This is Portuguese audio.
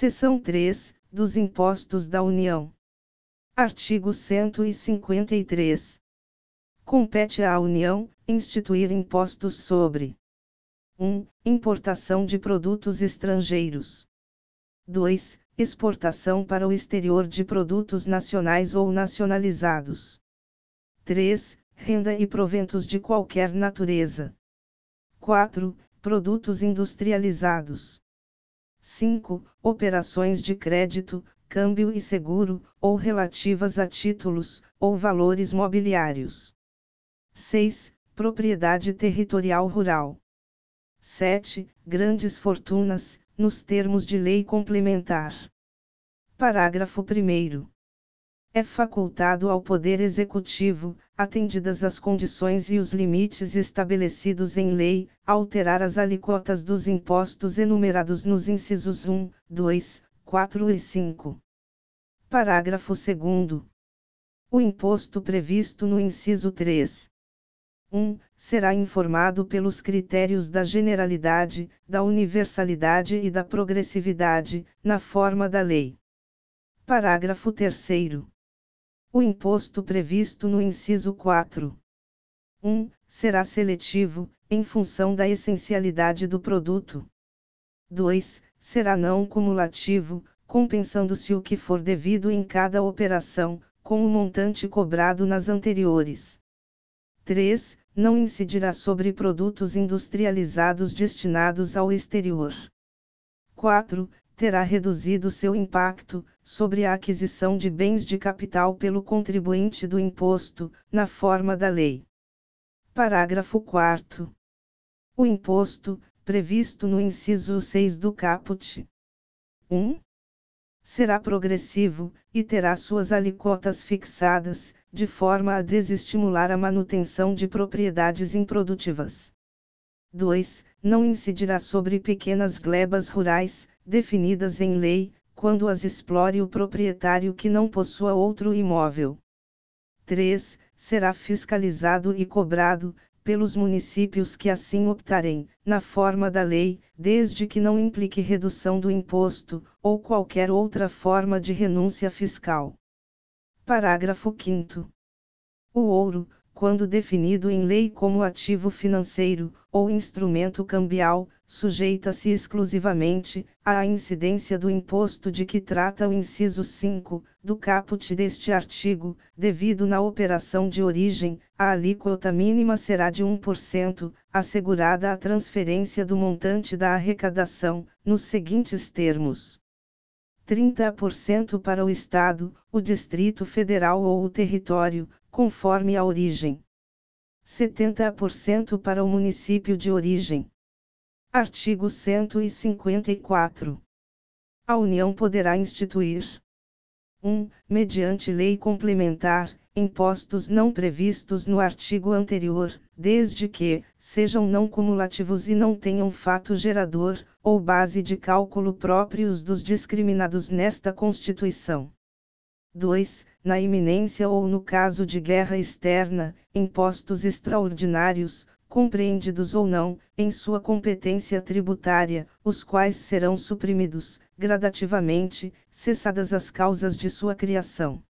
Seção 3, dos Impostos da União. Artigo 153. Compete à União instituir impostos sobre 1. Importação de produtos estrangeiros. 2. Exportação para o exterior de produtos nacionais ou nacionalizados. 3. Renda e proventos de qualquer natureza. 4. Produtos industrializados. 5. Operações de crédito, câmbio e seguro, ou relativas a títulos, ou valores mobiliários. 6. Propriedade territorial rural. 7. Grandes fortunas, nos termos de lei complementar. Parágrafo 1. É facultado ao Poder Executivo, atendidas as condições e os limites estabelecidos em lei, alterar as alíquotas dos impostos enumerados nos incisos 1, 2, 4 e 5. Parágrafo 2. O imposto previsto no inciso 3. 1. Será informado pelos critérios da generalidade, da universalidade e da progressividade, na forma da lei. Parágrafo 3. O imposto previsto no inciso 4. 1. Será seletivo, em função da essencialidade do produto. 2. Será não cumulativo, compensando-se o que for devido em cada operação, com o montante cobrado nas anteriores. 3. Não incidirá sobre produtos industrializados destinados ao exterior. 4 terá reduzido seu impacto sobre a aquisição de bens de capital pelo contribuinte do imposto, na forma da lei. Parágrafo 4. O imposto, previsto no inciso 6 do caput 1. Será progressivo, e terá suas alíquotas fixadas, de forma a desestimular a manutenção de propriedades improdutivas. 2. Não incidirá sobre pequenas glebas rurais, definidas em lei, quando as explore o proprietário que não possua outro imóvel. 3. Será fiscalizado e cobrado, pelos municípios que assim optarem, na forma da lei, desde que não implique redução do imposto, ou qualquer outra forma de renúncia fiscal. Parágrafo 5. O ouro, quando definido em lei como ativo financeiro, ou instrumento cambial, sujeita-se exclusivamente à incidência do imposto de que trata o inciso 5 do caput deste artigo, devido na operação de origem, a alíquota mínima será de 1%, assegurada a transferência do montante da arrecadação, nos seguintes termos. 30% para o Estado, o Distrito Federal ou o território, conforme a origem. 70% para o município de origem. Artigo 154. A União poderá instituir 1. mediante lei complementar, impostos não previstos no artigo anterior, desde que sejam não cumulativos e não tenham fato gerador ou base de cálculo próprios dos discriminados nesta Constituição. 2. Na iminência ou no caso de guerra externa, impostos extraordinários, compreendidos ou não, em sua competência tributária, os quais serão suprimidos, gradativamente, cessadas as causas de sua criação.